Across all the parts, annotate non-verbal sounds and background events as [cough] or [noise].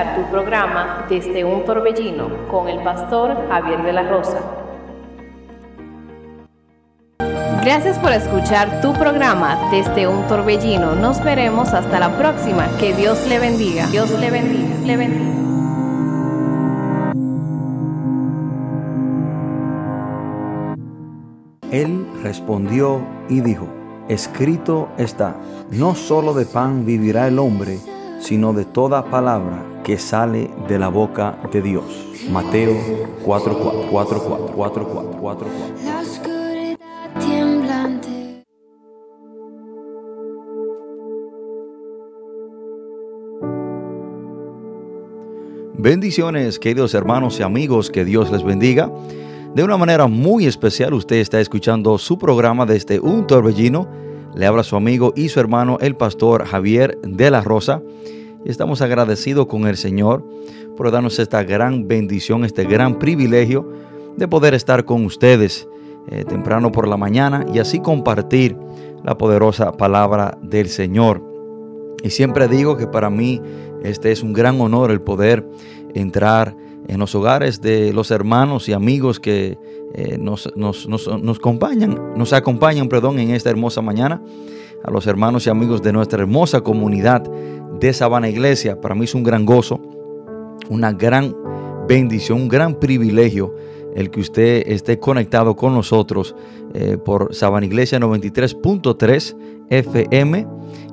escuchar tu programa Desde un Torbellino con el pastor Javier de la Rosa. Gracias por escuchar tu programa Desde un Torbellino. Nos veremos hasta la próxima. Que Dios le bendiga. Dios le bendiga. Le bendiga. Él respondió y dijo, escrito está, no solo de pan vivirá el hombre, sino de toda palabra que sale de la boca de Dios. Mateo 4, 4, 4, 4, 4, 4, 4, Bendiciones, queridos hermanos y amigos, que Dios les bendiga. De una manera muy especial, usted está escuchando su programa desde un torbellino. Le habla su amigo y su hermano, el pastor Javier de la Rosa. Y estamos agradecidos con el Señor por darnos esta gran bendición, este gran privilegio de poder estar con ustedes eh, temprano por la mañana y así compartir la poderosa palabra del Señor. Y siempre digo que para mí este es un gran honor el poder entrar en los hogares de los hermanos y amigos que eh, nos, acompañan, nos acompañan perdón, en esta hermosa mañana, a los hermanos y amigos de nuestra hermosa comunidad de Sabana Iglesia. Para mí es un gran gozo, una gran bendición, un gran privilegio el que usted esté conectado con nosotros eh, por Sabana Iglesia 93.3 FM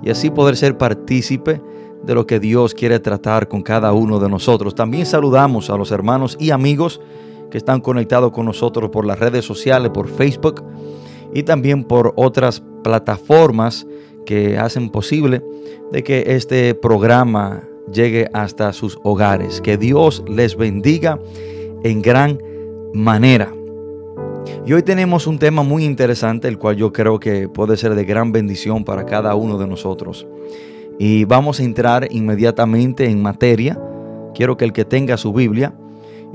y así poder ser partícipe de lo que Dios quiere tratar con cada uno de nosotros. También saludamos a los hermanos y amigos que están conectados con nosotros por las redes sociales, por Facebook y también por otras plataformas que hacen posible de que este programa llegue hasta sus hogares. Que Dios les bendiga en gran manera. Y hoy tenemos un tema muy interesante, el cual yo creo que puede ser de gran bendición para cada uno de nosotros. Y vamos a entrar inmediatamente en materia. Quiero que el que tenga su Biblia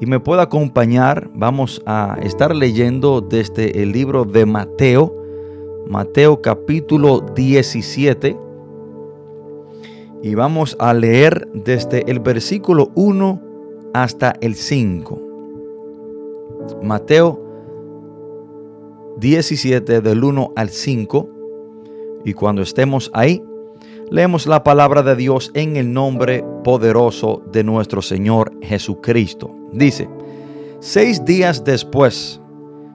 y me pueda acompañar, vamos a estar leyendo desde el libro de Mateo, Mateo capítulo 17. Y vamos a leer desde el versículo 1 hasta el 5. Mateo 17 del 1 al 5. Y cuando estemos ahí, leemos la palabra de Dios en el nombre poderoso de nuestro Señor Jesucristo. Dice, seis días después,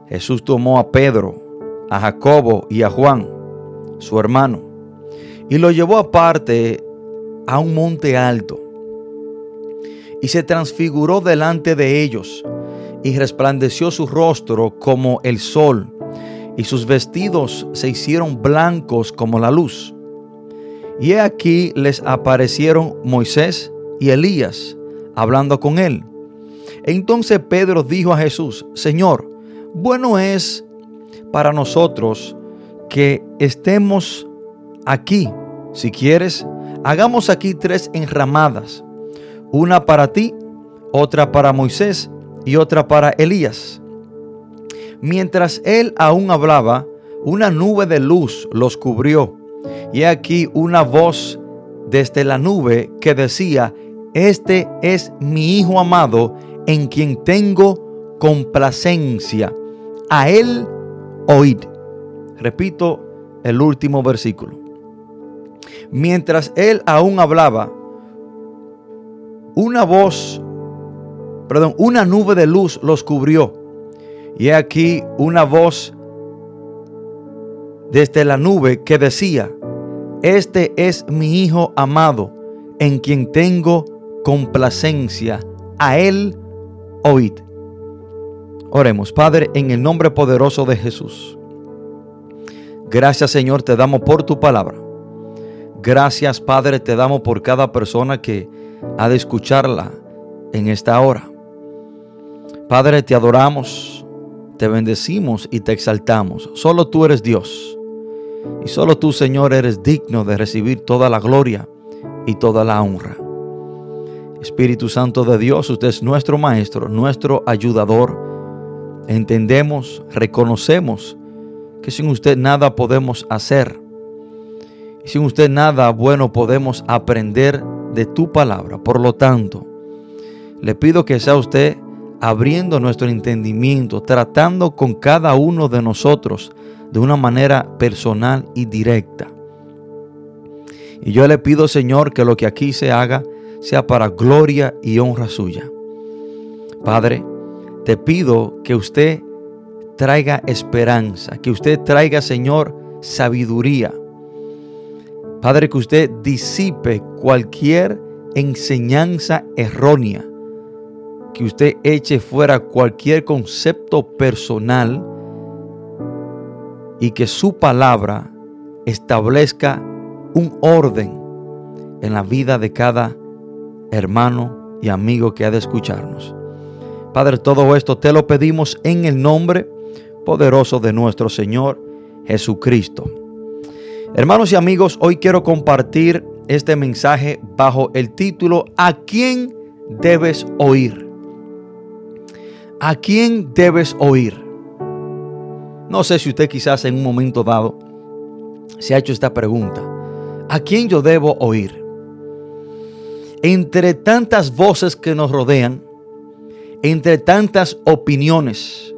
Jesús tomó a Pedro, a Jacobo y a Juan, su hermano, y lo llevó aparte a un monte alto, y se transfiguró delante de ellos, y resplandeció su rostro como el sol, y sus vestidos se hicieron blancos como la luz. Y he aquí les aparecieron Moisés y Elías hablando con él. Entonces Pedro dijo a Jesús, Señor, bueno es para nosotros que estemos aquí. Si quieres, hagamos aquí tres enramadas, una para ti, otra para Moisés y otra para Elías. Mientras él aún hablaba, una nube de luz los cubrió, y aquí una voz desde la nube que decía, Este es mi Hijo amado, en quien tengo complacencia. A él oíd. Repito el último versículo. Mientras él aún hablaba, una voz, perdón, una nube de luz los cubrió. Y aquí una voz desde la nube que decía, Este es mi Hijo amado, en quien tengo complacencia. A él oíd. Oremos, Padre, en el nombre poderoso de Jesús. Gracias Señor, te damos por tu palabra. Gracias Padre, te damos por cada persona que ha de escucharla en esta hora. Padre, te adoramos, te bendecimos y te exaltamos. Solo tú eres Dios. Y solo tú, Señor, eres digno de recibir toda la gloria y toda la honra. Espíritu Santo de Dios, usted es nuestro Maestro, nuestro ayudador. Entendemos, reconocemos que sin usted nada podemos hacer. Y sin usted nada bueno podemos aprender de tu palabra. Por lo tanto, le pido que sea usted abriendo nuestro entendimiento, tratando con cada uno de nosotros de una manera personal y directa. Y yo le pido, Señor, que lo que aquí se haga sea para gloria y honra suya. Padre, te pido que usted traiga esperanza, que usted traiga, Señor, sabiduría. Padre, que usted disipe cualquier enseñanza errónea, que usted eche fuera cualquier concepto personal y que su palabra establezca un orden en la vida de cada hermano y amigo que ha de escucharnos. Padre, todo esto te lo pedimos en el nombre poderoso de nuestro Señor Jesucristo. Hermanos y amigos, hoy quiero compartir este mensaje bajo el título ¿A quién debes oír? ¿A quién debes oír? No sé si usted quizás en un momento dado se ha hecho esta pregunta. ¿A quién yo debo oír? entre tantas voces que nos rodean, entre tantas opiniones,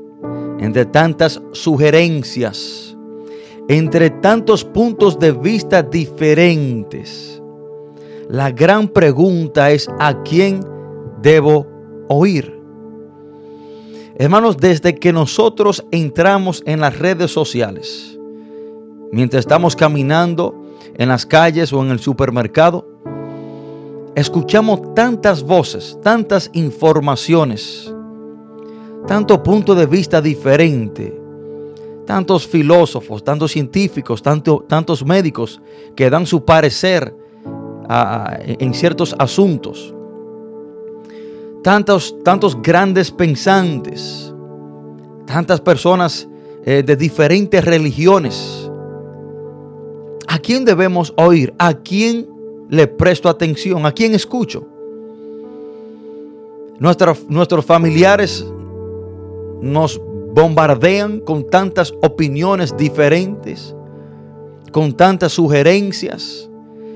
entre tantas sugerencias, entre tantos puntos de vista diferentes, la gran pregunta es a quién debo oír. Hermanos, desde que nosotros entramos en las redes sociales, mientras estamos caminando en las calles o en el supermercado, escuchamos tantas voces, tantas informaciones, tanto punto de vista diferente, tantos filósofos, tantos científicos, tantos médicos que dan su parecer en ciertos asuntos, tantos, tantos grandes pensantes, tantas personas eh, de diferentes religiones. ¿A quién debemos oír? ¿A quién le presto atención? ¿A quién escucho? nuestros familiares nos bombardean con tantas opiniones diferentes, con tantas sugerencias.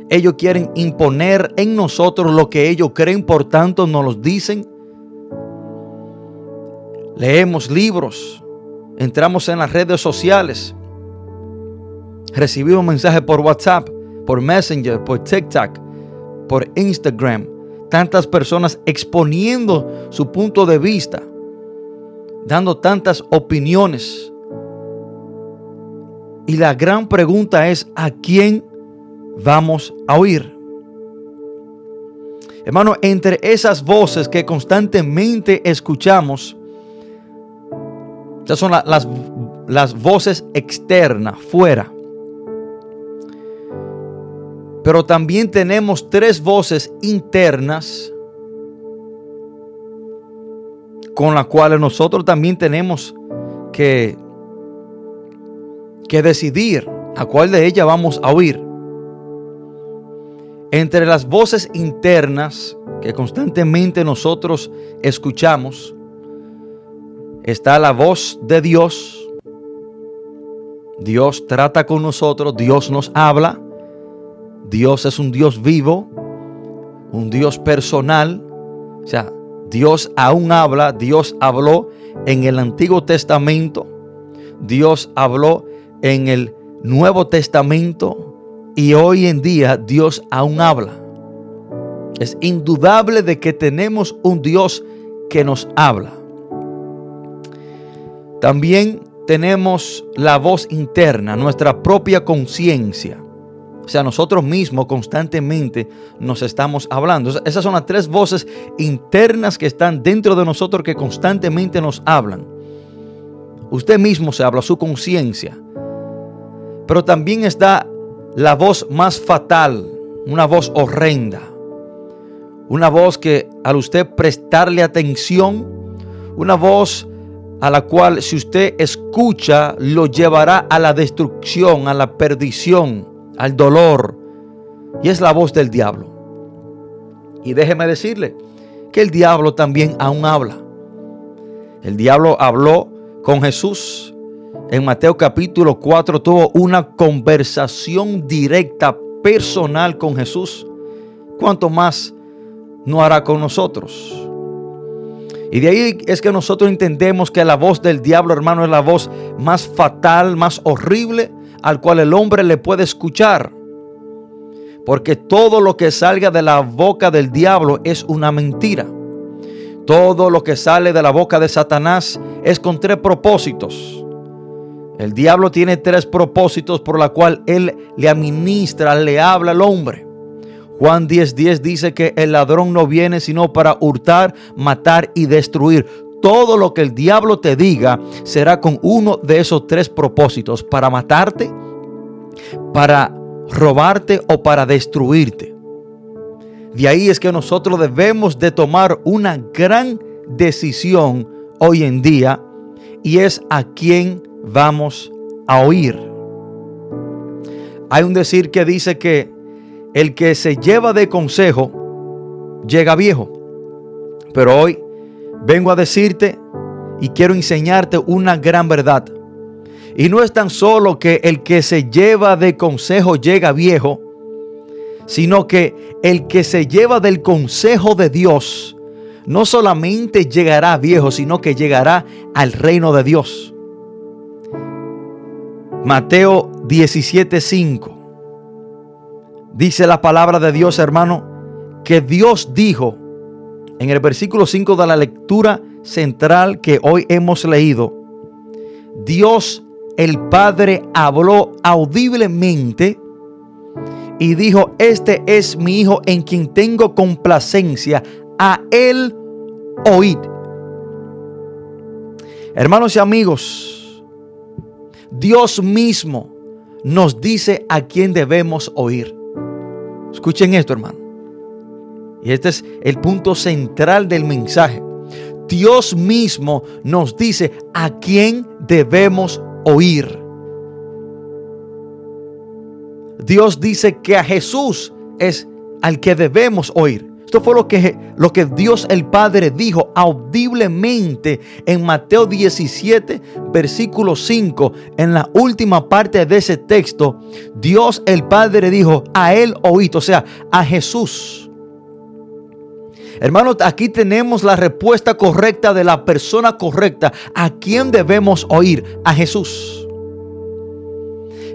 Ellos quieren imponer en nosotros lo que ellos creen, por tanto nos los dicen. Leemos libros, entramos en las redes sociales, recibimos mensajes por WhatsApp por Messenger, por TikTok, por Instagram. Tantas personas exponiendo su punto de vista, dando tantas opiniones. Y la gran pregunta es, ¿a quién vamos a oír? Hermano, entre esas voces que constantemente escuchamos, esas son las, las voces externas, fuera. Pero también tenemos tres voces internas con las cuales nosotros también tenemos que, que decidir a cuál de ellas vamos a oír. Entre las voces internas que constantemente nosotros escuchamos, está la voz de Dios. Dios trata con nosotros, Dios nos habla. Dios es un Dios vivo, un Dios personal. O sea, Dios aún habla, Dios habló en el Antiguo Testamento, Dios habló en el Nuevo Testamento y hoy en día Dios aún habla. Es indudable de que tenemos un Dios que nos habla. También tenemos la voz interna, nuestra propia conciencia. O sea, nosotros mismos constantemente nos estamos hablando. Esas son las tres voces internas que están dentro de nosotros que constantemente nos hablan. Usted mismo se habla, su conciencia. Pero también está la voz más fatal, una voz horrenda. Una voz que al usted prestarle atención, una voz a la cual si usted escucha lo llevará a la destrucción, a la perdición al dolor. Y es la voz del diablo. Y déjeme decirle que el diablo también aún habla. El diablo habló con Jesús. En Mateo capítulo 4 tuvo una conversación directa, personal con Jesús. ¿Cuánto más no hará con nosotros? Y de ahí es que nosotros entendemos que la voz del diablo, hermano, es la voz más fatal, más horrible al cual el hombre le puede escuchar. Porque todo lo que salga de la boca del diablo es una mentira. Todo lo que sale de la boca de Satanás es con tres propósitos. El diablo tiene tres propósitos por la cual él le administra, le habla al hombre. Juan 10:10 dice que el ladrón no viene sino para hurtar, matar y destruir todo lo que el diablo te diga será con uno de esos tres propósitos, para matarte, para robarte o para destruirte. De ahí es que nosotros debemos de tomar una gran decisión hoy en día y es a quién vamos a oír. Hay un decir que dice que el que se lleva de consejo llega viejo. Pero hoy vengo a decirte y quiero enseñarte una gran verdad. Y no es tan solo que el que se lleva de consejo llega viejo, sino que el que se lleva del consejo de Dios no solamente llegará viejo, sino que llegará al reino de Dios. Mateo 17:5 dice la palabra de Dios, hermano, que Dios dijo, en el versículo 5 de la lectura central que hoy hemos leído, Dios el Padre habló audiblemente y dijo, este es mi Hijo en quien tengo complacencia, a Él oíd. Hermanos y amigos, Dios mismo nos dice a quién debemos oír. Escuchen esto, hermano. Y este es el punto central del mensaje. Dios mismo nos dice a quién debemos oír. Dios dice que a Jesús es al que debemos oír. Esto fue lo que, lo que Dios el Padre dijo audiblemente en Mateo 17, versículo 5. En la última parte de ese texto, Dios el Padre dijo, a Él oíd, o sea, a Jesús. Hermanos, aquí tenemos la respuesta correcta de la persona correcta. ¿A quién debemos oír? A Jesús.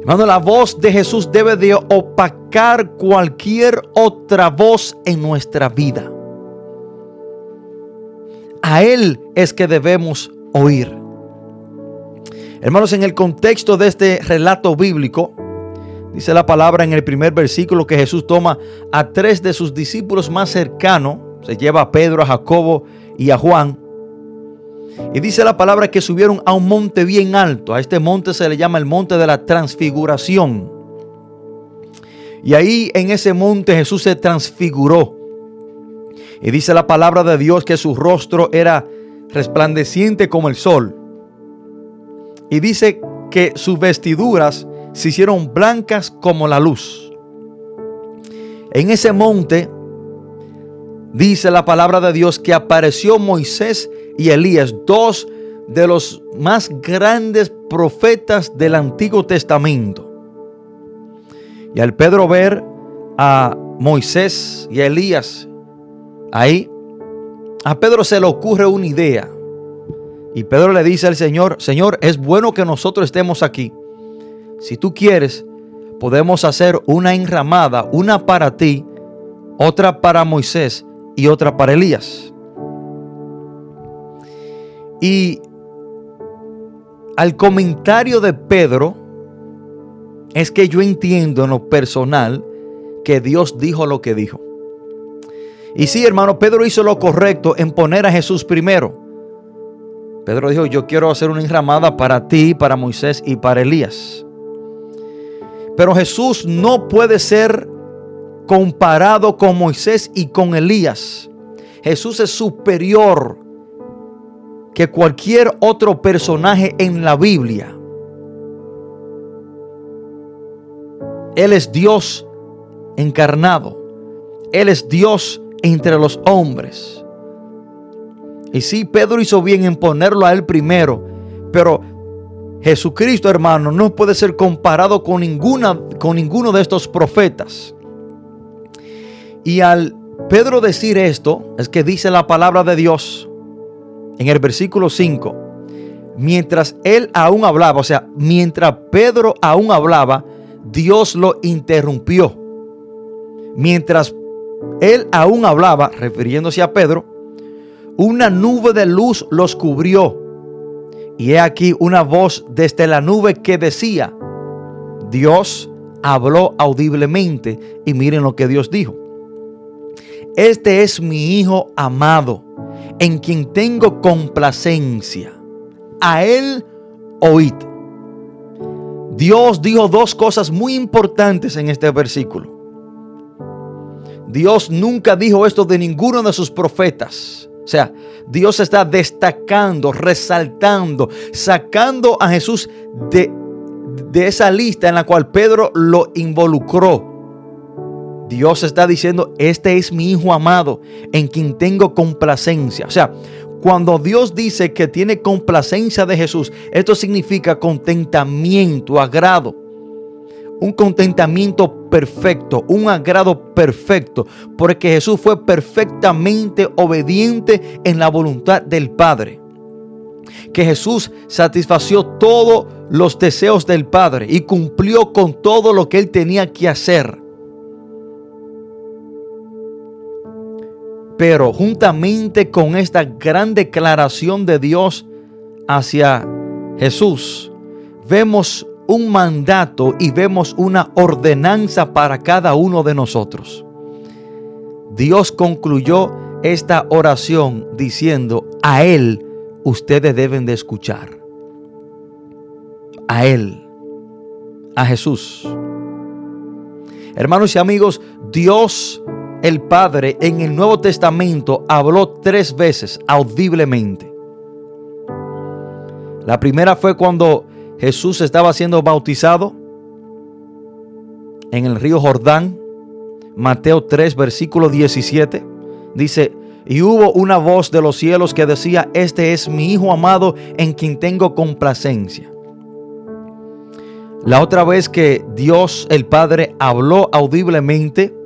Hermano, la voz de Jesús debe de opacar cualquier otra voz en nuestra vida. A Él es que debemos oír. Hermanos, en el contexto de este relato bíblico, dice la palabra en el primer versículo que Jesús toma a tres de sus discípulos más cercanos se lleva a Pedro, a Jacobo y a Juan. Y dice la palabra que subieron a un monte bien alto. A este monte se le llama el monte de la transfiguración. Y ahí en ese monte Jesús se transfiguró. Y dice la palabra de Dios que su rostro era resplandeciente como el sol. Y dice que sus vestiduras se hicieron blancas como la luz. En ese monte dice la palabra de Dios que apareció Moisés y Elías, dos de los más grandes profetas del Antiguo Testamento. Y al Pedro ver a Moisés y a Elías ahí, a Pedro se le ocurre una idea. Y Pedro le dice al Señor, Señor, es bueno que nosotros estemos aquí. Si tú quieres, podemos hacer una enramada, una para ti, otra para Moisés y otra para Elías. Y al comentario de Pedro, es que yo entiendo en lo personal que Dios dijo lo que dijo. Y sí, hermano, Pedro hizo lo correcto en poner a Jesús primero. Pedro dijo, yo quiero hacer una enramada para ti, para Moisés y para Elías. Pero Jesús no puede ser comparado con Moisés y con Elías. Jesús es superior que cualquier otro personaje en la Biblia. Él es Dios encarnado. Él es Dios entre los hombres. Y sí, Pedro hizo bien en ponerlo a él primero, pero Jesucristo, hermano, no puede ser comparado con, ninguna, con ninguno de estos profetas. Y al Pedro decir esto, es que dice la palabra de Dios en el versículo 5, mientras él aún hablaba, o sea, mientras Pedro aún hablaba, Dios lo interrumpió. Mientras él aún hablaba, refiriéndose a Pedro, una nube de luz los cubrió. Y he aquí una voz desde la nube que decía, Dios habló audiblemente y miren lo que Dios dijo. Este es mi Hijo amado, en quien tengo complacencia. A Él oíd. Dios dijo dos cosas muy importantes en este versículo. Dios nunca dijo esto de ninguno de sus profetas. O sea, Dios está destacando, resaltando, sacando a Jesús de, de esa lista en la cual Pedro lo involucró. Dios está diciendo, este es mi Hijo amado, en quien tengo complacencia. O sea, cuando Dios dice que tiene complacencia de Jesús, esto significa contentamiento, agrado. Un contentamiento perfecto, un agrado perfecto, porque Jesús fue perfectamente obediente en la voluntad del Padre. Que Jesús satisfació todos los deseos del Padre y cumplió con todo lo que él tenía que hacer. Pero juntamente con esta gran declaración de Dios hacia Jesús, vemos un mandato y vemos una ordenanza para cada uno de nosotros. Dios concluyó esta oración diciendo, a Él ustedes deben de escuchar. A Él, a Jesús. Hermanos y amigos, Dios el Padre en el Nuevo Testamento habló tres veces audiblemente. La primera fue cuando Jesús estaba siendo bautizado en el río Jordán. Mateo 3, versículo 17. Dice, y hubo una voz de los cielos que decía, este es mi Hijo amado en quien tengo complacencia. La otra vez que Dios el Padre habló audiblemente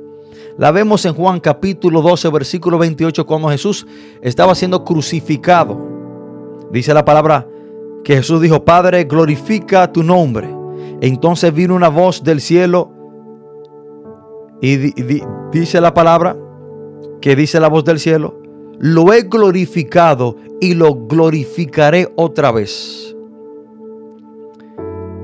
la vemos en Juan capítulo 12, versículo 28, cuando Jesús estaba siendo crucificado. Dice la palabra que Jesús dijo, Padre, glorifica tu nombre. Entonces vino una voz del cielo y dice la palabra que dice la voz del cielo, lo he glorificado y lo glorificaré otra vez.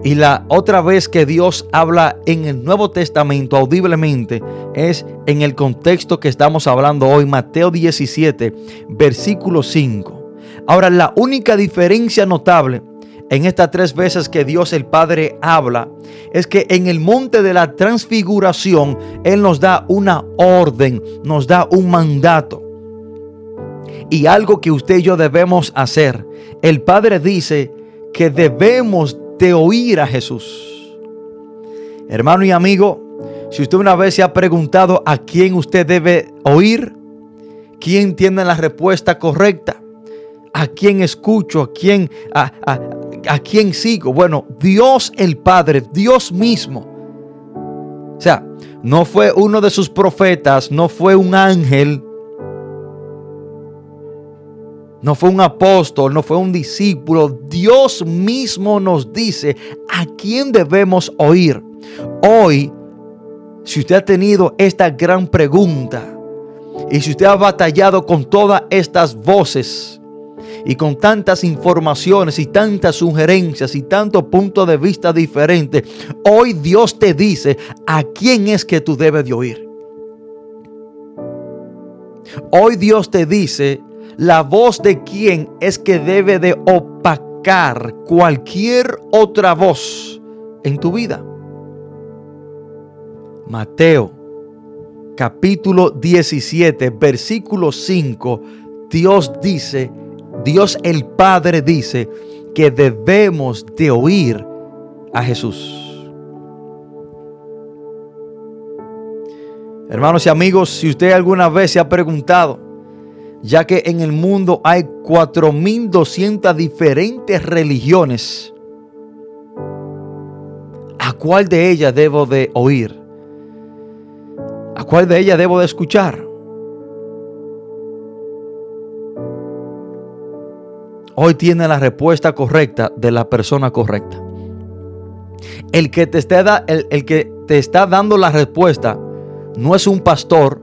Y la otra vez que Dios habla en el Nuevo Testamento audiblemente es en el contexto que estamos hablando hoy, Mateo 17, versículo 5. Ahora, la única diferencia notable en estas tres veces que Dios el Padre habla es que en el monte de la transfiguración Él nos da una orden, nos da un mandato. y algo que usted y yo debemos hacer. El Padre dice que debemos de oír a Jesús. Hermano y amigo, si usted una vez se ha preguntado a quién usted debe oír, quién tiene la respuesta correcta, a quién escucho, a quién, a, a quién sigo. Bueno, Dios el Padre, Dios mismo. O sea, no fue uno de sus profetas, no fue un ángel, no fue un apóstol, no fue un discípulo. Dios mismo nos dice a quién debemos oír. Hoy si usted ha tenido esta gran pregunta y si usted ha batallado con todas estas voces y con tantas informaciones y tantas sugerencias y tantos puntos de vista diferentes, hoy Dios te dice a quién es que tú debes de oír. Hoy Dios te dice la voz de quién es que debe de opacar cualquier otra voz en tu vida. Mateo capítulo 17, versículo 5, Dios dice, Dios el Padre dice que debemos de oír a Jesús. Hermanos y amigos, si usted alguna vez se ha preguntado, ya que en el mundo hay 4.200 diferentes religiones, ¿a cuál de ellas debo de oír? ¿A cuál de ellas debo de escuchar? Hoy tiene la respuesta correcta de la persona correcta. El que, te está, el, el que te está dando la respuesta no es un pastor.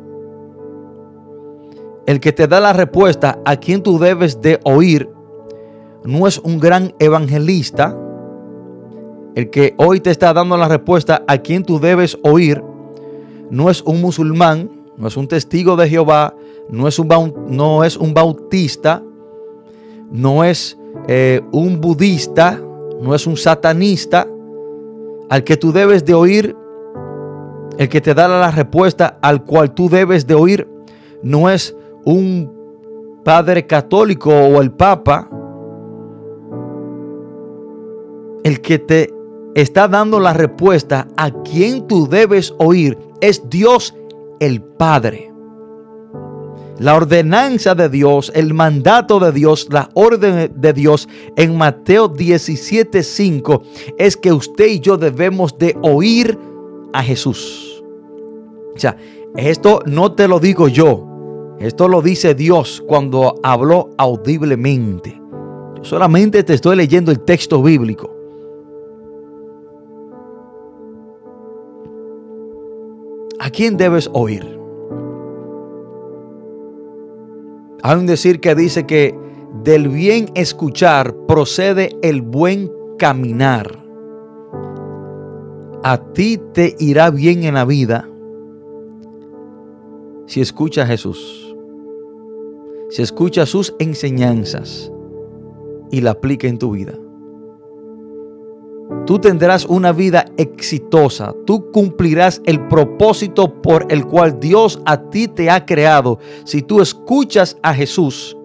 El que te da la respuesta a quien tú debes de oír no es un gran evangelista. El que hoy te está dando la respuesta a quien tú debes oír no es un musulmán, no es un testigo de Jehová, no es un, bautista, no es eh, un budista, no es un satanista, al que tú debes de oír, el que te da la respuesta al cual tú debes de oír, no es un padre católico o el papa, el que te está dando la respuesta a quien tú debes oír es Dios el Padre. La ordenanza de Dios, el mandato de Dios, la orden de Dios en Mateo 17:5 es que usted y yo debemos de oír a Jesús. O sea, esto no te lo digo yo, esto lo dice Dios cuando habló audiblemente. Yo solamente te estoy leyendo el texto bíblico. ¿A quién debes oír? Hay un decir que dice que del bien escuchar procede el buen caminar. A ti te irá bien en la vida si escuchas a Jesús, si escuchas sus enseñanzas y la aplica en tu vida. Tú tendrás una vida exitosa. Tú cumplirás el propósito por el cual Dios a ti te ha creado. Si tú escuchas a Jesús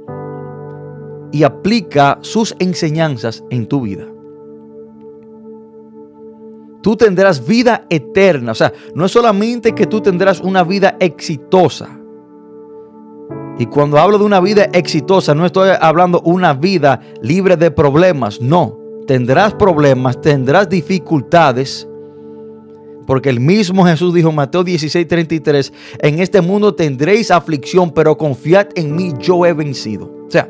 y aplica sus enseñanzas en tu vida. Tú tendrás vida eterna. O sea, no es solamente que tú tendrás una vida exitosa. Y cuando hablo de una vida exitosa, no estoy hablando una vida libre de problemas. No tendrás problemas, tendrás dificultades. Porque el mismo Jesús dijo en Mateo 16, 33, en este mundo tendréis aflicción, pero confiad en mí, yo he vencido. O sea,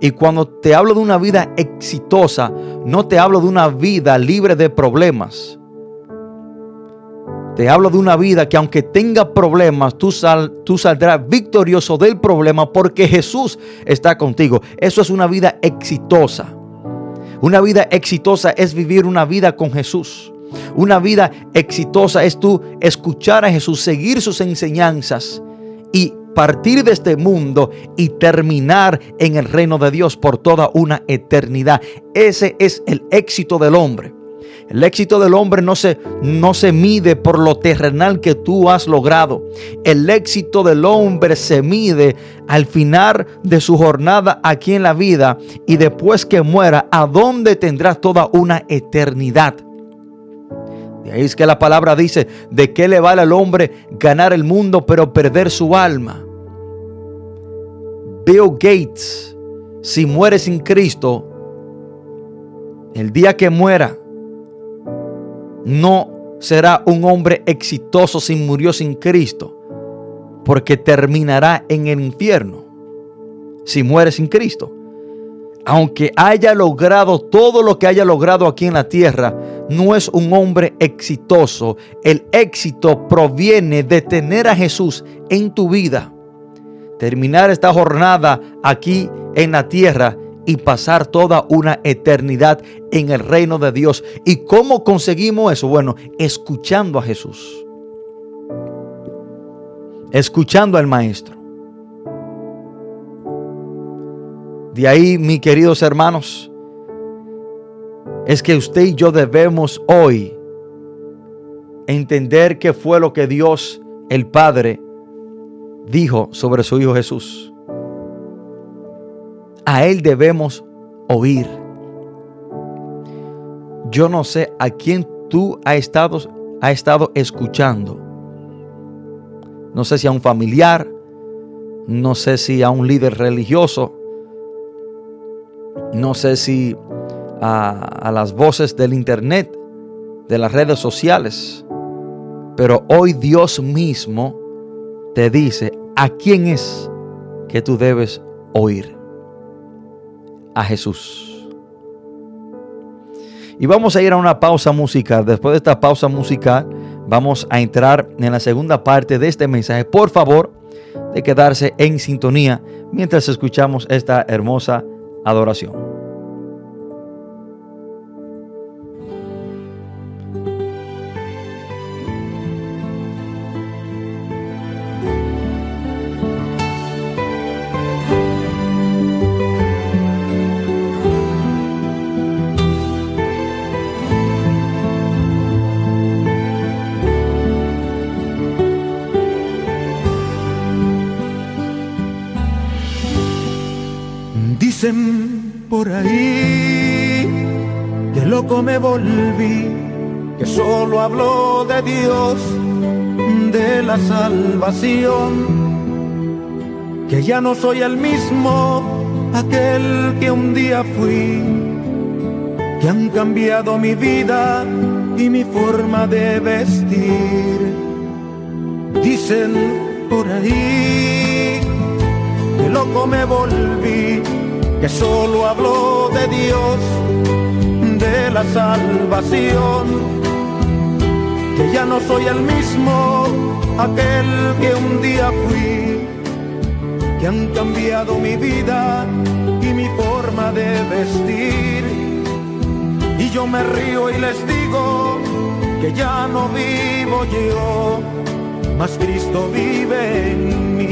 y cuando te hablo de una vida exitosa, no te hablo de una vida libre de problemas. Te hablo de una vida que aunque tenga problemas, tú, sal, tú saldrás victorioso del problema porque Jesús está contigo. Eso es una vida exitosa. Una vida exitosa es vivir una vida con Jesús. Una vida exitosa es tú escuchar a Jesús, seguir sus enseñanzas y partir de este mundo y terminar en el reino de Dios por toda una eternidad. Ese es el éxito del hombre. El éxito del hombre no se, no se mide por lo terrenal que tú has logrado. El éxito del hombre se mide al final de su jornada aquí en la vida y después que muera, a dónde tendrá toda una eternidad. De ahí es que la palabra dice, ¿de qué le vale al hombre ganar el mundo pero perder su alma? Bill Gates, si muere sin Cristo, el día que muera, no será un hombre exitoso si murió sin Cristo, porque terminará en el infierno si muere sin Cristo. Aunque haya logrado todo lo que haya logrado aquí en la tierra, no es un hombre exitoso. El éxito proviene de tener a Jesús en tu vida, terminar esta jornada aquí en la tierra y pasar toda una eternidad en el reino de Dios. ¿Y cómo conseguimos eso? Bueno, escuchando a Jesús. Escuchando al Maestro. De ahí, mis queridos hermanos, es que usted y yo debemos hoy entender qué fue lo que Dios, el Padre, dijo sobre su Hijo Jesús. A Él debemos oír. Yo no sé a quién tú has estado, ha estado escuchando. No sé si a un familiar, no sé si a un líder religioso, no sé si a, a, las voces del internet, de las redes sociales, pero hoy Dios mismo te dice a quién es que tú debes oír a Jesús. Y vamos a ir a una pausa musical. Después de esta pausa musical, vamos a entrar en la segunda parte de este mensaje. Por favor, de quedarse en sintonía mientras escuchamos esta hermosa adoración. Habló de Dios, de la salvación, que ya no soy el mismo, aquel que un día fui, que han cambiado mi vida y mi forma de vestir. Dicen por ahí que loco me volví que solo habló de Dios, de la salvación, que ya no soy el mismo, aquel que un día fui, que han cambiado mi vida y mi forma de vestir. Y yo me río y les digo que ya no vivo yo, mas Cristo vive en mí.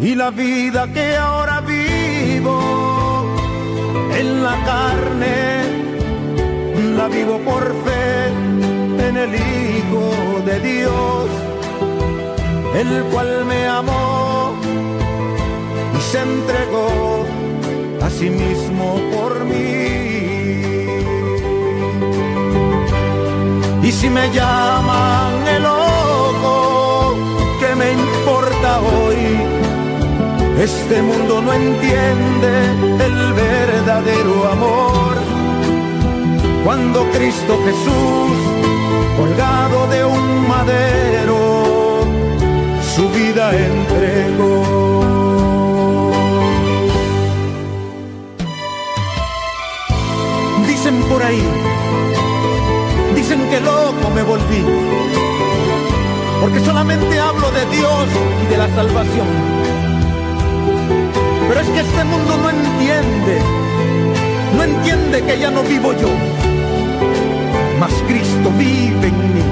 Y la vida que ahora vivo en la carne, la vivo por fe en el Hijo de Dios, el cual me amó y se entregó a sí mismo por mí. Y si me llaman el ojo, ¿qué me importa hoy? Este mundo no entiende el verdadero amor. Cuando Cristo Jesús, colgado de un madero, su vida entregó. Dicen por ahí, dicen que loco me volví, porque solamente hablo de Dios y de la salvación pero es que este mundo no entiende, no entiende que ya no vivo yo, mas Cristo vive en mí.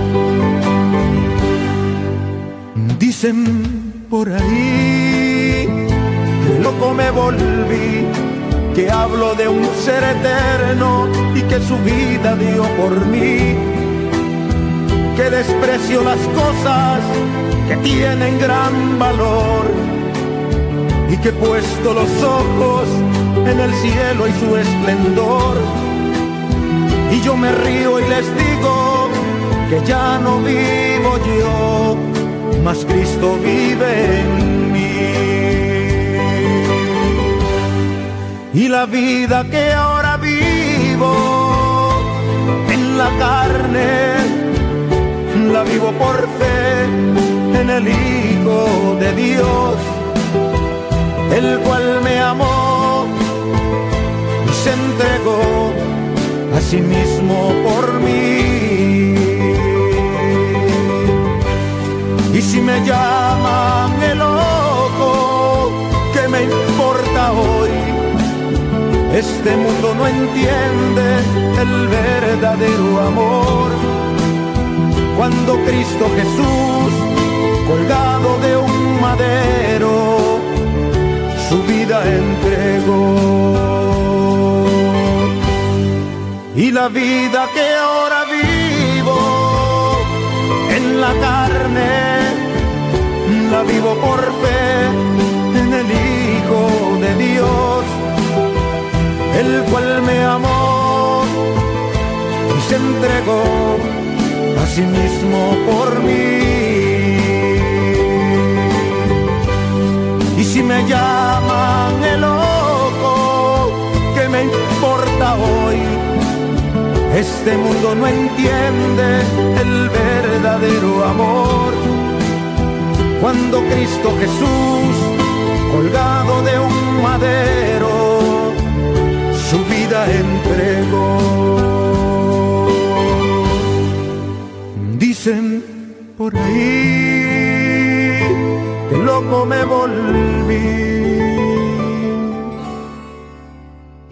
Dicen por ahí que loco me volví, que hablo de un ser eterno y que su vida dio por mí, que desprecio las cosas que tienen gran valor y que puesto los ojos en el cielo y su esplendor. Y yo me río y les digo que ya no vivo yo, mas Cristo vive en mí. Y la vida que ahora vivo en la carne, la vivo por fe en el Hijo de Dios, el cual me amó y se entregó a mismo por mí. Y si me llaman el loco, ¿qué me importa hoy? Este mundo no entiende el verdadero amor. Cuando Cristo Jesús, colgado de un madero, su vida entregó. Y la vida que ahora vivo en la carne, la vivo por fe en el Hijo de Dios el cual me amó y se entregó a sí mismo por mí. Y si me llaman el loco, ¿qué me importa hoy? Este mundo no entiende el verdadero amor. Cuando Cristo Jesús, colgado de un madero, su vida entregó. Dicen por ahí que loco me volví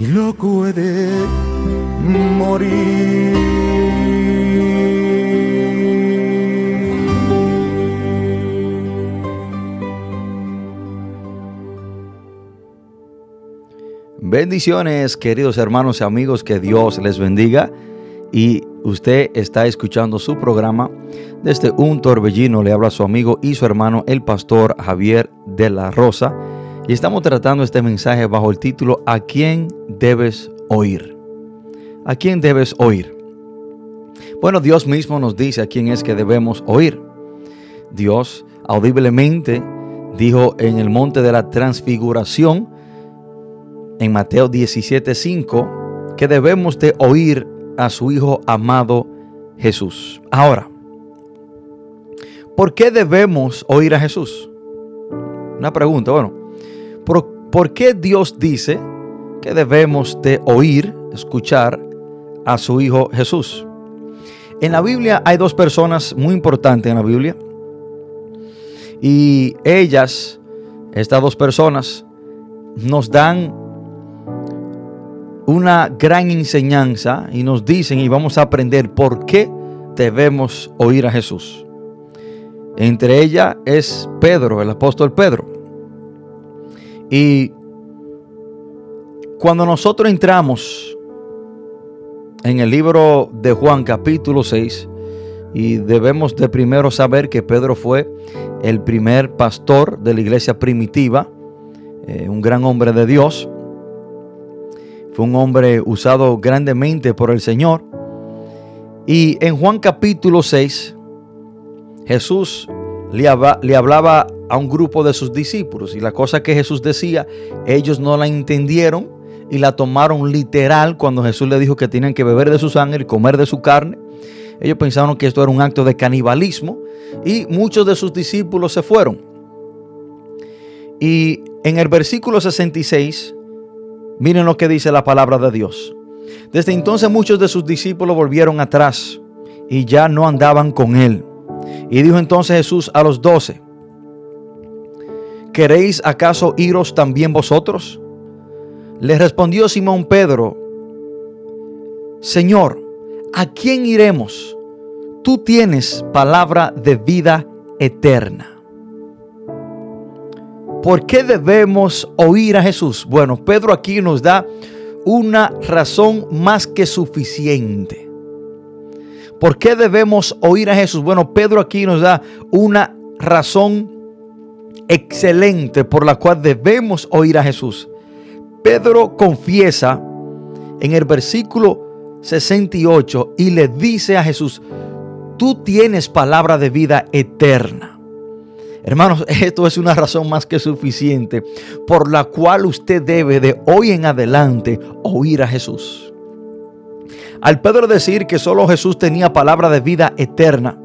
y morir. Bendiciones, queridos hermanos y amigos, que Dios les bendiga. Y usted está escuchando su programa desde un torbellino. Le habla su amigo y su hermano, el pastor Javier de la Rosa. Y estamos tratando este mensaje bajo el título ¿A quién debes oír? ¿A quién debes oír? Bueno, Dios mismo nos dice a quién es que debemos oír. Dios audiblemente dijo en el monte de la transfiguración, en Mateo 17:5 que debemos de oír a su Hijo amado Jesús. Ahora, ¿por qué debemos oír a Jesús? Una pregunta, bueno, ¿por, qué Dios dice que debemos de oír, escuchar a su Hijo Jesús? En la Biblia hay dos personas muy importantes en la Biblia y ellas, estas dos personas, nos dan una gran enseñanza y nos dicen y vamos a aprender por qué debemos oír a Jesús. Entre ellas es Pedro, el apóstol Pedro. Y cuando nosotros entramos en el libro de Juan capítulo 6, y debemos de primero saber que Pedro fue el primer pastor de la iglesia primitiva, eh, un gran hombre de Dios, fue un hombre usado grandemente por el Señor. Y en Juan capítulo 6, Jesús le, hablaba a un grupo de sus discípulos y la cosa que Jesús decía, ellos no la entendieron y la tomaron literal cuando Jesús le dijo que tenían que beber de su sangre y comer de su carne. Ellos pensaron que esto era un acto de canibalismo y muchos de sus discípulos se fueron. Y en el versículo 66 Miren lo que dice la palabra de Dios. Desde entonces muchos de sus discípulos volvieron atrás y ya no andaban con él. Y dijo entonces Jesús a los doce, ¿queréis acaso iros también vosotros? Le respondió Simón Pedro, Señor, ¿a quién iremos? Tú tienes palabra de vida eterna. ¿Por qué debemos oír a Jesús? Bueno, Pedro aquí nos da una razón más que suficiente. ¿Por qué debemos oír a Jesús? Bueno, Pedro aquí nos da una razón excelente por la cual debemos oír a Jesús. Pedro confiesa en el versículo 68 y le dice a Jesús, tú tienes palabra de vida eterna. Hermanos, [laughs] esto es una razón más que suficiente por la cual usted debe de hoy en adelante oír a Jesús. Al Pedro decir que solo Jesús tenía palabra de vida eterna,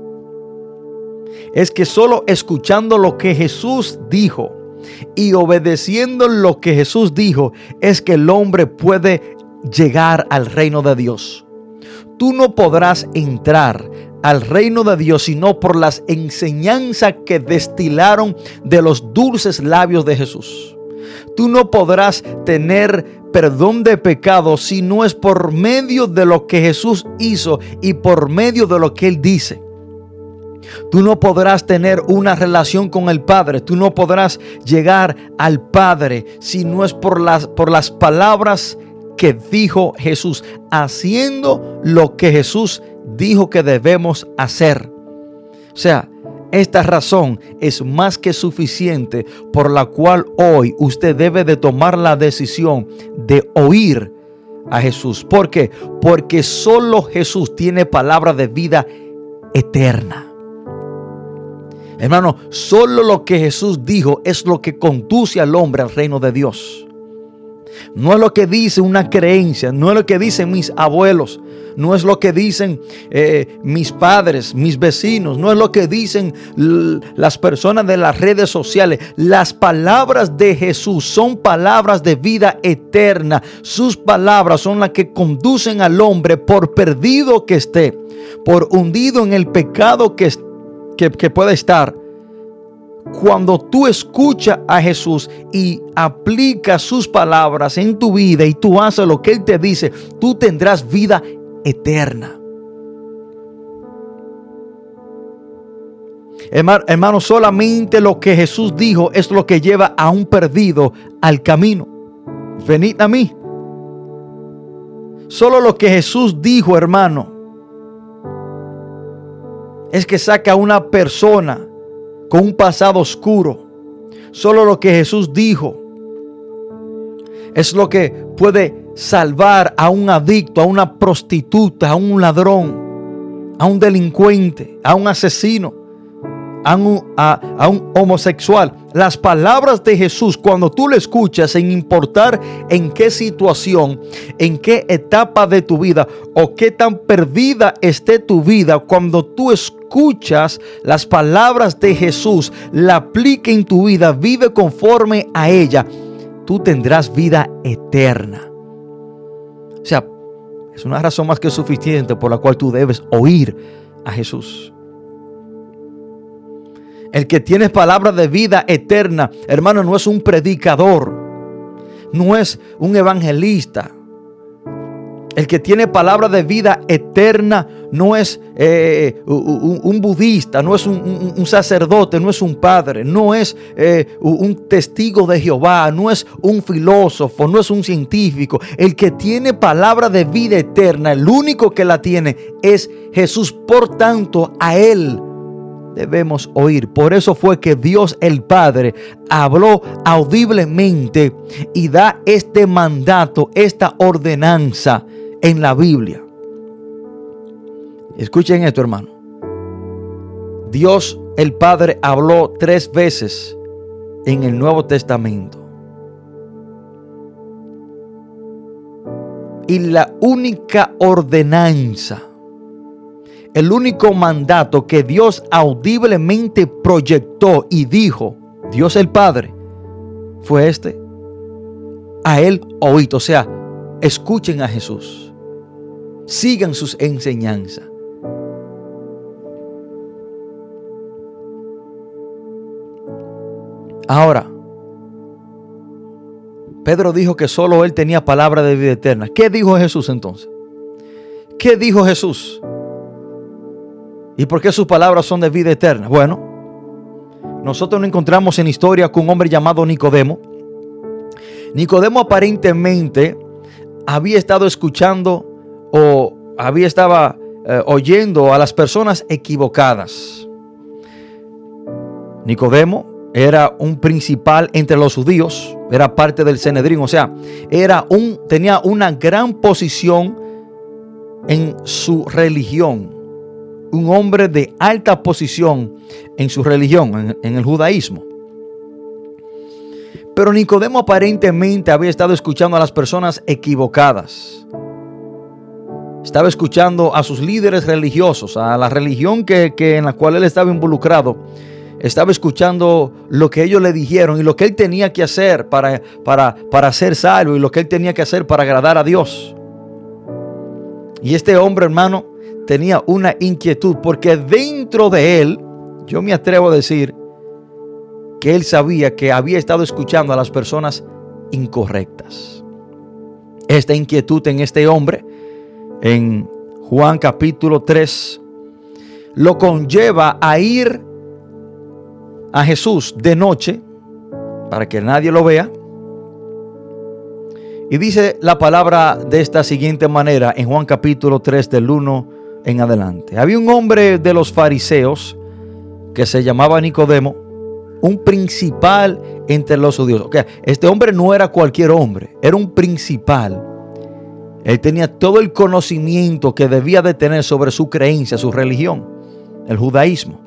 es que solo escuchando lo que Jesús dijo y obedeciendo lo que Jesús dijo, es que el hombre puede llegar al reino de Dios. Tú no podrás entrar al reino de Dios, sino por las enseñanzas que destilaron de los dulces labios de Jesús. Tú no podrás tener perdón de pecados si no es por medio de lo que Jesús hizo y por medio de lo que Él dice. Tú no podrás tener una relación con el Padre. Tú no podrás llegar al Padre si no es por las, por las palabras que dijo Jesús, haciendo lo que Jesús dijo que debemos hacer. O sea, esta razón es más que suficiente por la cual hoy usted debe de tomar la decisión de oír a Jesús. ¿Por qué? Porque solo Jesús tiene palabra de vida eterna. Hermano, solo lo que Jesús dijo es lo que conduce al hombre al reino de Dios. No es lo que dice una creencia, no es lo que dicen mis abuelos, no es lo que dicen eh, mis padres, mis vecinos, no es lo que dicen las personas de las redes sociales. Las palabras de Jesús son palabras de vida eterna. Sus palabras son las que conducen al hombre por perdido que esté, por hundido en el pecado que, que, que pueda estar cuando tú escuchas a Jesús y aplicas sus palabras en tu vida y tú haces lo que Él te dice, tú tendrás vida eterna. Hermano, solamente lo que Jesús dijo es lo que lleva a un perdido al camino. Venid a mí. Solo lo que Jesús dijo, hermano, es que saca a una persona con un pasado oscuro. Solo lo que Jesús dijo es lo que puede salvar a un adicto, a una prostituta, a un ladrón, a un delincuente, a un asesino, a un, homosexual. Las palabras de Jesús, cuando tú le escuchas, sin importar en qué situación, en qué etapa de tu vida o qué tan perdida esté tu vida, cuando tú escuchas las palabras de Jesús, la aplica en tu vida, vive conforme a ella, tú tendrás vida eterna. O sea, es una razón más que suficiente por la cual tú debes oír a Jesús. El que tiene palabra de vida eterna, hermano, no es un predicador, no es un evangelista. El que tiene palabra de vida eterna no es eh, un, budista, no es un, sacerdote, no es un padre, no es eh, un testigo de Jehová, no es un filósofo, no es un científico. El que tiene palabra de vida eterna, el único que la tiene es Jesús. Por tanto, a Él debemos oír. Por eso fue que Dios el Padre habló audiblemente y da este mandato, esta ordenanza en la Biblia. Escuchen esto, hermano. Dios el Padre habló tres veces en el Nuevo Testamento. Y la única ordenanza el único mandato que Dios audiblemente proyectó y dijo, Dios el Padre, fue este. A Él oíd, o sea, escuchen a Jesús, sigan sus enseñanzas. Ahora, Pedro dijo que solo él tenía palabra de vida eterna. ¿Qué dijo Jesús entonces? ¿Qué dijo Jesús? ¿Y por qué sus palabras son de vida eterna? Bueno, nosotros nos encontramos en historia con un hombre llamado Nicodemo. Nicodemo aparentemente había estado escuchando o había estaba eh, oyendo a las personas equivocadas. Nicodemo era un principal entre los judíos, era parte del Cenedrín, o sea, era un, tenía una gran posición en su religión, un hombre de alta posición en su religión, en, en el judaísmo. Pero Nicodemo aparentemente había estado escuchando a las personas equivocadas. Estaba escuchando a sus líderes religiosos, a la religión que, en la cual él estaba involucrado estaba escuchando lo que ellos le dijeron y lo que él tenía que hacer para, para, para ser salvo y lo que él tenía que hacer para agradar a Dios. Y este hombre, hermano, tenía una inquietud porque dentro de él, yo me atrevo a decir, que él sabía que había estado escuchando a las personas incorrectas. Esta inquietud en este hombre, en Juan capítulo 3, lo conlleva a ir a Jesús de noche para que nadie lo vea. Y dice la palabra de esta siguiente manera en Juan capítulo 3 del 1 en adelante. Había un hombre de los fariseos que se llamaba Nicodemo, un principal entre los judíos. este hombre no era cualquier hombre, era un principal. Él tenía todo el conocimiento que debía de tener sobre su creencia, su religión, el judaísmo.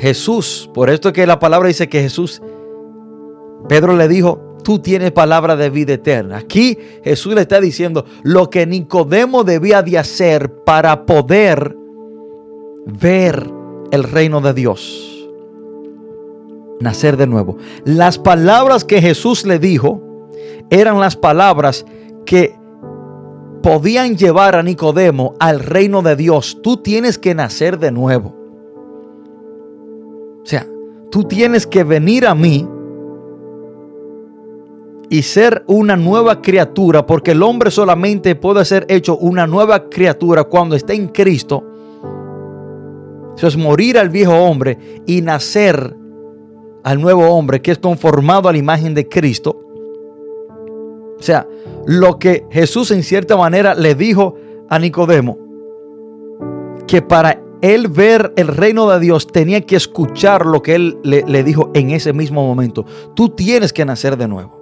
Jesús, por esto que la palabra dice que Jesús, Pedro le dijo, tú tienes palabra de vida eterna. Aquí Jesús le está diciendo lo que Nicodemo debía de hacer para poder ver el reino de Dios. Nacer de nuevo. Las palabras que Jesús le dijo eran las palabras que podían llevar a Nicodemo al reino de Dios. Tú tienes que nacer de nuevo. O sea, tú tienes que venir a mí y ser una nueva criatura, porque el hombre solamente puede ser hecho una nueva criatura cuando está en Cristo. Eso es morir al viejo hombre y nacer al nuevo hombre que es conformado a la imagen de Cristo. O sea, lo que Jesús en cierta manera le dijo a Nicodemo, que para él ver el reino de Dios tenía que escuchar lo que él le, dijo en ese mismo momento. Tú tienes que nacer de nuevo.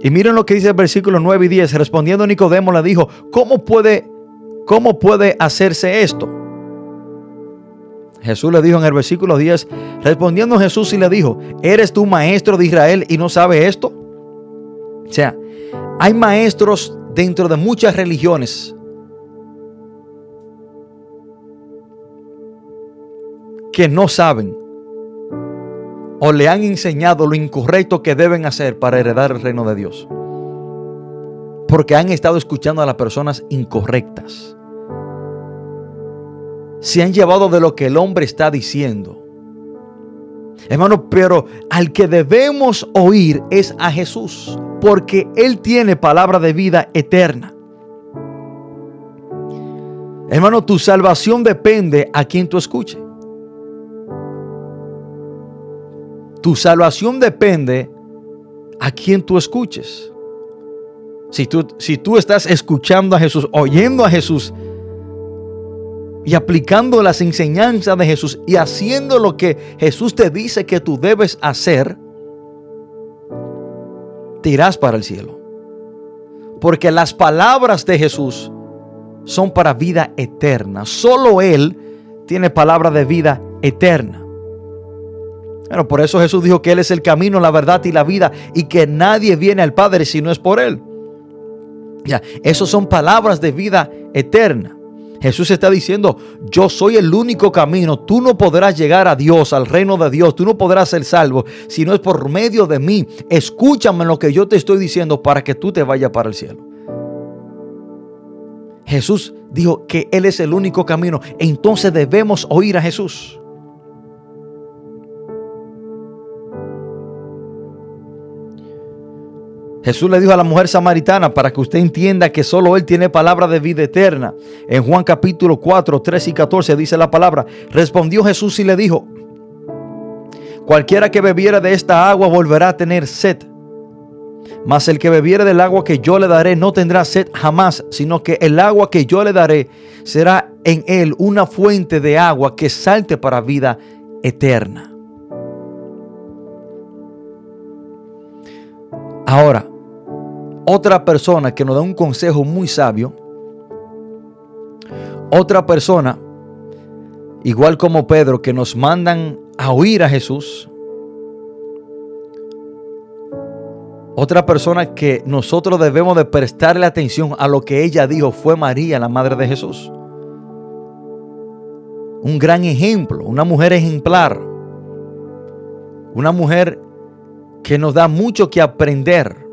Y miren lo que dice el versículo 9 y 10. Respondiendo Nicodemo le dijo, ¿cómo puede, cómo puede hacerse esto? Jesús le dijo en el versículo 10, respondiendo Jesús y le dijo, ¿eres tú maestro de Israel y no sabes esto? O sea, hay maestros dentro de muchas religiones que no saben o le han enseñado lo incorrecto que deben hacer para heredar el reino de Dios. Porque han estado escuchando a las personas incorrectas. Se han llevado de lo que el hombre está diciendo. Hermano, pero al que debemos oír es a Jesús porque Él tiene palabra de vida eterna. Hermano, tu salvación depende a quien tú escuches. Tu salvación depende a quien tú escuches. Si tú, si tú estás escuchando a Jesús, oyendo a Jesús y aplicando las enseñanzas de Jesús y haciendo lo que Jesús te dice que tú debes hacer, irás para el cielo. Porque las palabras de Jesús son para vida eterna. Solo Él tiene palabra de vida eterna. Bueno, por eso Jesús dijo que Él es el camino, la verdad y la vida y que nadie viene al Padre si no es por Él. Ya, esos son palabras de vida eterna. Jesús está diciendo, yo soy el único camino, tú no podrás llegar a Dios, al reino de Dios, tú no podrás ser salvo si no es por medio de mí. Escúchame lo que yo te estoy diciendo para que tú te vayas para el cielo. Jesús dijo que Él es el único camino, entonces debemos oír a Jesús. Jesús le dijo a la mujer samaritana para que usted entienda que solo Él tiene palabra de vida eterna. En Juan capítulo 4, 3 y 14 dice la palabra. Respondió Jesús y le dijo, cualquiera que bebiera de esta agua volverá a tener sed. Mas el que bebiere del agua que yo le daré no tendrá sed jamás, sino que el agua que yo le daré será en él una fuente de agua que salte para vida eterna. Ahora, otra persona que nos da un consejo muy sabio, otra persona, igual como Pedro, que nos mandan a oír a Jesús, otra persona que nosotros debemos de prestarle atención a lo que ella dijo fue María, la madre de Jesús. Un gran ejemplo, una mujer ejemplar, una mujer que nos da mucho que aprender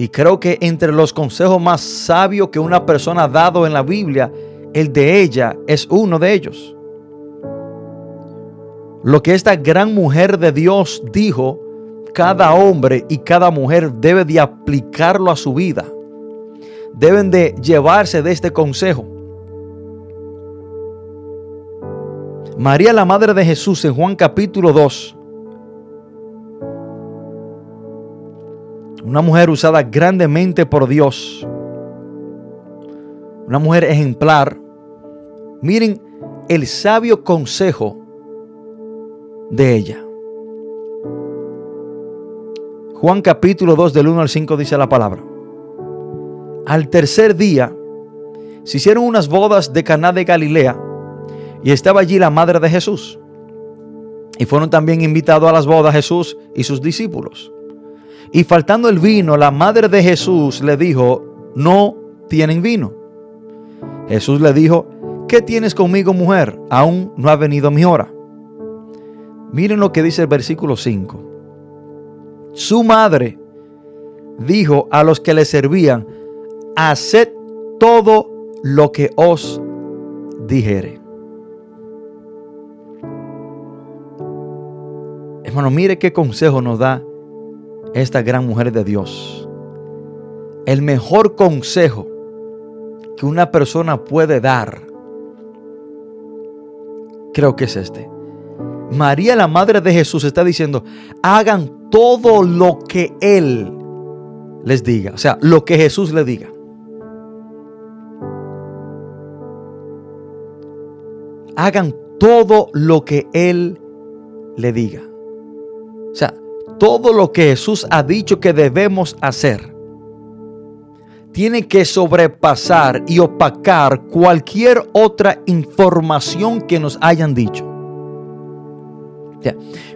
y creo que entre los consejos más sabios que una persona ha dado en la Biblia, el de ella es uno de ellos. Lo que esta gran mujer de Dios dijo, cada hombre y cada mujer debe de aplicarlo a su vida. Deben de llevarse de este consejo. María, la madre de Jesús, en Juan capítulo 2, Una mujer usada grandemente por Dios. Una mujer ejemplar. Miren el sabio consejo de ella. Juan capítulo 2 del 1 al 5 dice la palabra. Al tercer día se hicieron unas bodas de Caná de Galilea y estaba allí la madre de Jesús. Y fueron también invitados a las bodas Jesús y sus discípulos. Y faltando el vino, la madre de Jesús le dijo, no tienen vino. Jesús le dijo, ¿qué tienes conmigo mujer? Aún no ha venido mi hora. Miren lo que dice el versículo 5. Su madre dijo a los que le servían, haced todo lo que os dijere. Hermano, mire qué consejo nos da esta gran mujer de Dios. El mejor consejo que una persona puede dar, creo que es este. María, la madre de Jesús, está diciendo, hagan todo lo que Él les diga, o sea, lo que Jesús le diga. Hagan todo lo que Él le diga. O sea, todo lo que Jesús ha dicho que debemos hacer tiene que sobrepasar y opacar cualquier otra información que nos hayan dicho.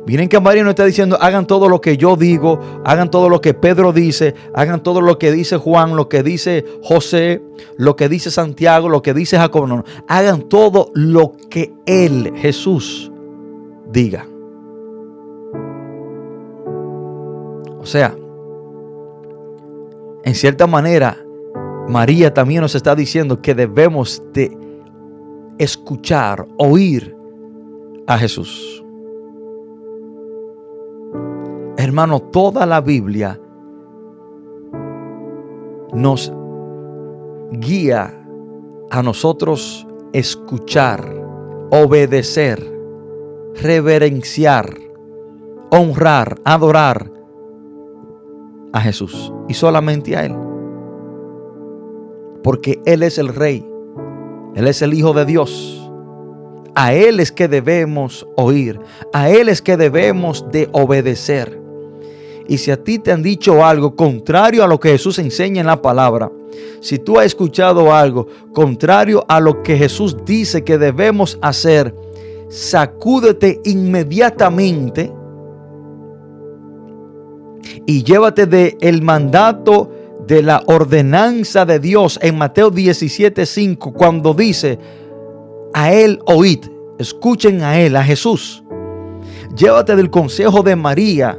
Miren que María nos está diciendo, hagan todo lo que yo digo, hagan todo lo que Pedro dice, hagan todo lo que dice Juan, lo que dice José, lo que dice Santiago, lo que dice Jacob. No, no, hagan todo lo que Él, Jesús, diga. O sea, en cierta manera, María también nos está diciendo que debemos de escuchar, oír a Jesús. Hermano, toda la Biblia nos guía a nosotros escuchar, obedecer, reverenciar, honrar, adorar a Jesús y solamente a Él. Porque Él es el Rey, Él es el Hijo de Dios. A Él es que debemos oír, a Él es que debemos de obedecer. Y si a ti te han dicho algo contrario a lo que Jesús enseña en la palabra, si tú has escuchado algo contrario a lo que Jesús dice que debemos hacer, sacúdete inmediatamente y llévate de el mandato de la ordenanza de Dios en Mateo 17, 5, cuando dice, a Él oíd, escuchen a Él, a Jesús. Llévate del consejo de María,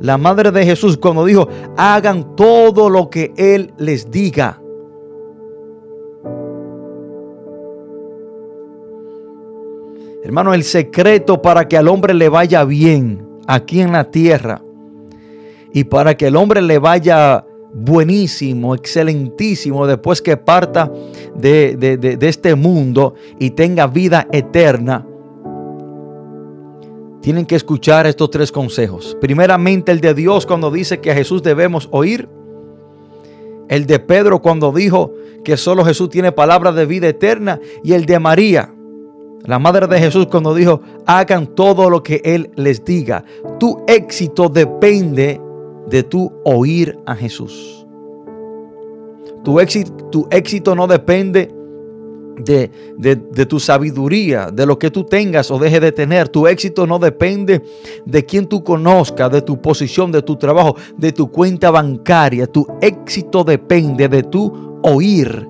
la madre de Jesús, cuando dijo, hagan todo lo que Él les diga. Hermano, el secreto para que al hombre le vaya bien aquí en la tierra y para que el hombre le vaya buenísimo, excelentísimo, después que parta de, de, este mundo y tenga vida eterna, tienen que escuchar estos tres consejos. Primeramente el de Dios cuando dice que a Jesús debemos oír. El de Pedro cuando dijo que solo Jesús tiene palabras de vida eterna. Y el de María la madre de Jesús cuando dijo, hagan todo lo que Él les diga. Tu éxito depende de tu oír a Jesús. Tu éxito, tu éxito no depende de, de, tu sabiduría, de lo que tú tengas o dejes de tener. Tu éxito no depende de quien tú conozcas, de tu posición, de tu trabajo, de tu cuenta bancaria. Tu éxito depende de tu oír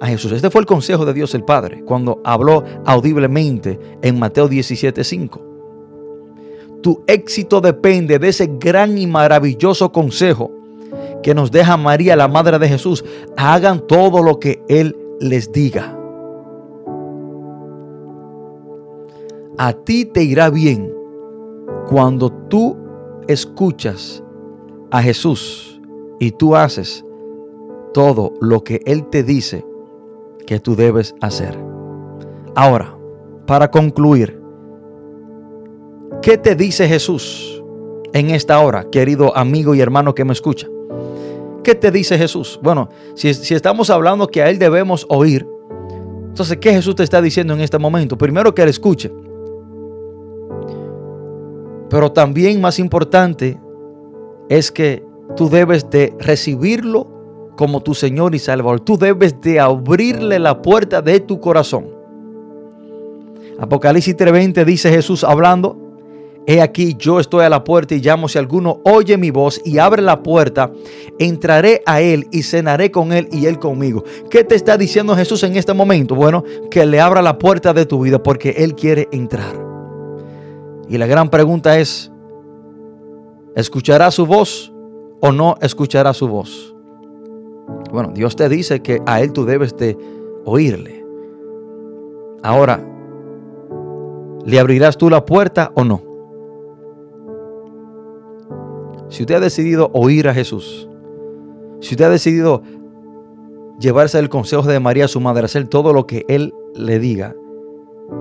a Jesús. Este fue el consejo de Dios el Padre cuando habló audiblemente en Mateo 17:5. Tu éxito depende de ese gran y maravilloso consejo que nos deja María, la Madre de Jesús. Hagan todo lo que Él les diga. A ti te irá bien cuando tú escuchas a Jesús y tú haces todo lo que Él te dice que tú debes hacer. Ahora, para concluir, ¿qué te dice Jesús en esta hora, querido amigo y hermano que me escucha? ¿Qué te dice Jesús? Bueno, si, estamos hablando que a Él debemos oír, entonces, ¿qué Jesús te está diciendo en este momento? Primero que Él escuche. Pero también más importante es que tú debes de recibirlo como tu Señor y Salvador. Tú debes de abrirle la puerta de tu corazón. Apocalipsis 3:20 dice Jesús hablando, He aquí yo estoy a la puerta y llamo si alguno oye mi voz y abre la puerta, entraré a él y cenaré con él y él conmigo. ¿Qué te está diciendo Jesús en este momento? Bueno, que le abra la puerta de tu vida porque él quiere entrar. Y la gran pregunta es, ¿escuchará su voz o no escuchará su voz? Bueno, Dios te dice que a Él tú debes de oírle. Ahora, ¿le abrirás tú la puerta o no? Si usted ha decidido oír a Jesús, si usted ha decidido llevarse el consejo de María, su madre, hacer todo lo que Él le diga,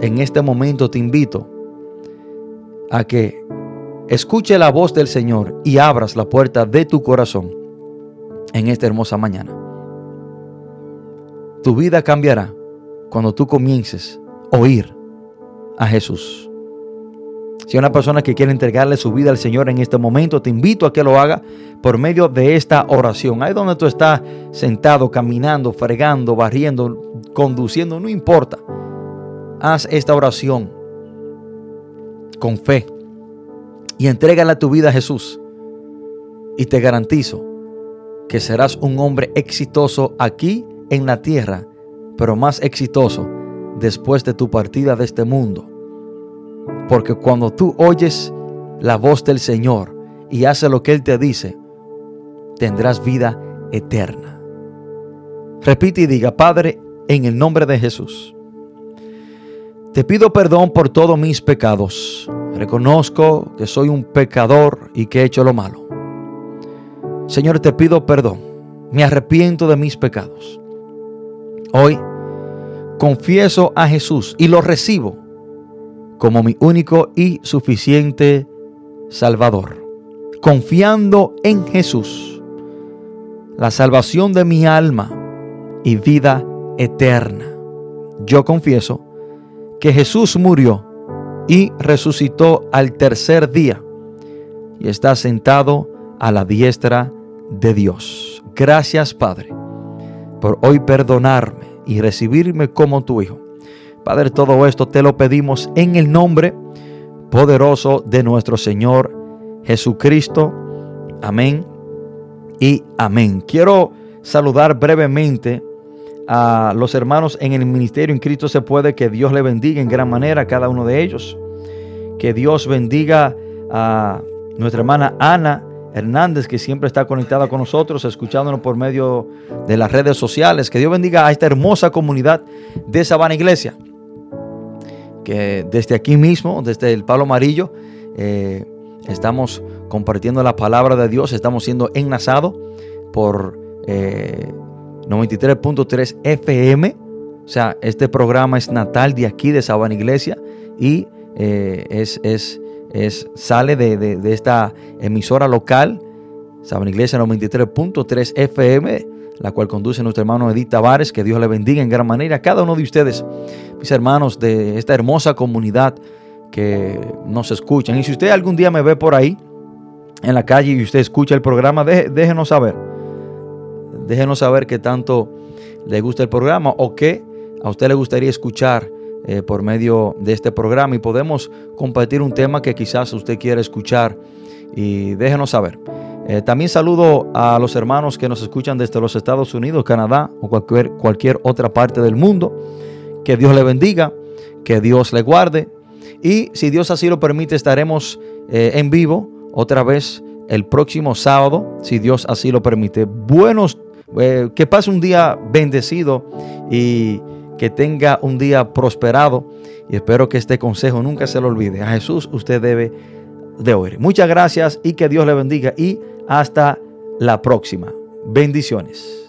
en este momento te invito a que escuche la voz del Señor y abras la puerta de tu corazón en esta hermosa mañana. Tu vida cambiará cuando tú comiences a oír a Jesús. Si una persona que quiere entregarle su vida al Señor en este momento, te invito a que lo haga por medio de esta oración. Ahí donde tú estás sentado, caminando, fregando, barriendo, conduciendo, no importa. Haz esta oración con fe y entrégala tu vida a Jesús. Y te garantizo que serás un hombre exitoso aquí en la tierra, pero más exitoso después de tu partida de este mundo. Porque cuando tú oyes la voz del Señor y haces lo que Él te dice, tendrás vida eterna. Repite y diga, Padre, en el nombre de Jesús, te pido perdón por todos mis pecados. Reconozco que soy un pecador y que he hecho lo malo. Señor, te pido perdón. Me arrepiento de mis pecados. Hoy confieso a Jesús y lo recibo como mi único y suficiente Salvador. Confiando en Jesús, la salvación de mi alma y vida eterna. Yo confieso que Jesús murió y resucitó al tercer día y está sentado a la diestra de Dios. Gracias Padre por hoy perdonarme y recibirme como tu Hijo. Padre, todo esto te lo pedimos en el nombre poderoso de nuestro Señor Jesucristo. Amén y amén. Quiero saludar brevemente a los hermanos en el ministerio en Cristo se puede. Que Dios le bendiga en gran manera a cada uno de ellos. Que Dios bendiga a nuestra hermana Ana Hernández, que siempre está conectada con nosotros, escuchándonos por medio de las redes sociales. Que Dios bendiga a esta hermosa comunidad de Sabana Iglesia. Desde aquí mismo, desde el Palo Amarillo, eh, estamos compartiendo la palabra de Dios, estamos siendo enlazados por 93.3 eh, FM. O sea, este programa es natal de aquí, de Sabana Iglesia, y eh, es, es, es, sale de, esta emisora local, Sabana Iglesia 93.3 FM, la cual conduce nuestro hermano Edith Tavares. Que Dios le bendiga en gran manera a cada uno de ustedes, mis hermanos de esta hermosa comunidad que nos escuchan. Y si usted algún día me ve por ahí, en la calle y usted escucha el programa, déjenos saber. Déjenos saber que tanto le gusta el programa o que a usted le gustaría escuchar eh, por medio de este programa y podemos compartir un tema que quizás usted quiera escuchar y déjenos saber. Eh, también saludo a los hermanos que nos escuchan desde los Estados Unidos, Canadá o cualquier, cualquier otra parte del mundo. Que Dios le bendiga, que Dios le guarde y si Dios así lo permite estaremos eh, en vivo otra vez el próximo sábado, si Dios así lo permite. Buenos, eh, que pase un día bendecido y que tenga un día prosperado. Y espero que este consejo nunca se lo olvide. A Jesús usted debe de oír. Muchas gracias y que Dios le bendiga. Y hasta la próxima. Bendiciones.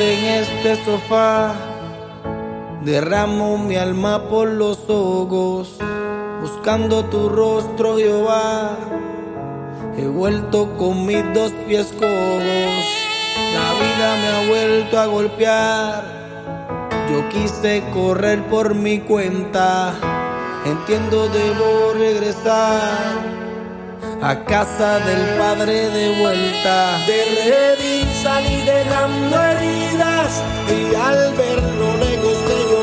En este sofá. Derramo mi alma por los ojos, buscando tu rostro, Jehová. He vuelto con mis dos pies cojos, la vida me ha vuelto a golpear. Yo quise correr por mi cuenta, entiendo debo regresar a casa del Padre de vuelta. De Redín salí dejando heridas y al ver lo lejos que yo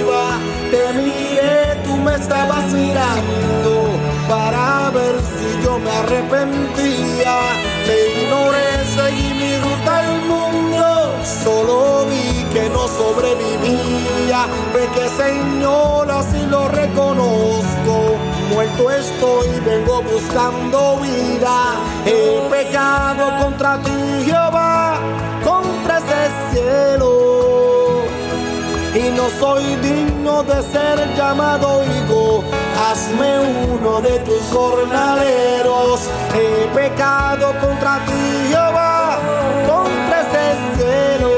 iba, te miré, tú me estabas mirando para ver si yo me arrepentía. Te ignoré, seguí mi ruta al mundo, solo vi que no sobrevivía. Ve que Señor así lo reconozco muerto estoy, vengo buscando vida. He pecado contra ti, Jehová, contra ese cielo. Y no soy digno de ser llamado hijo. Hazme uno de tus jornaleros. He pecado contra ti, Jehová, contra ese cielo.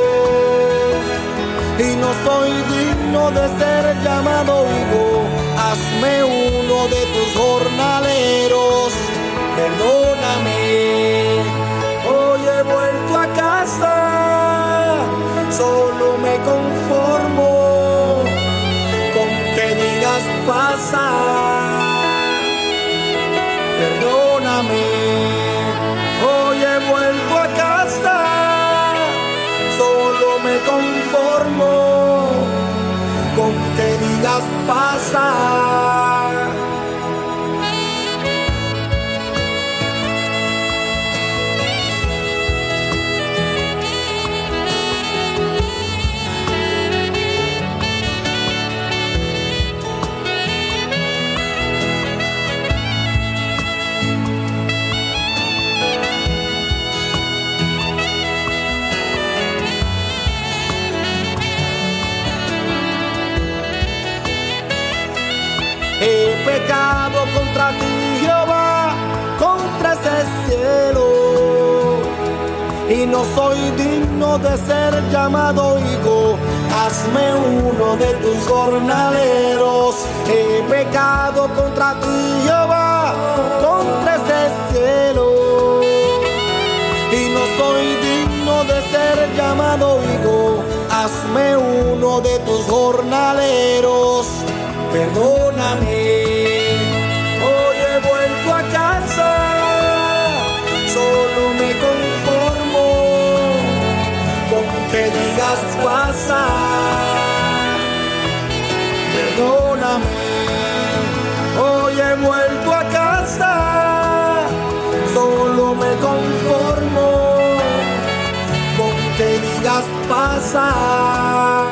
Y no soy digno de ser llamado hijo hazme uno de tus jornaleros, perdóname, hoy he vuelto a casa, solo me conformo con que digas pasa, perdóname, hoy he vuelto a casa, solo me conformo con que digas pasa. Y no soy digno de ser llamado hijo. Hazme uno de tus jornaleros. He pecado contra ti, Jehová, contra ese cielo. Y no soy digno de ser llamado hijo. Hazme uno de tus jornaleros perdóname. Me conformo con que digas pasa.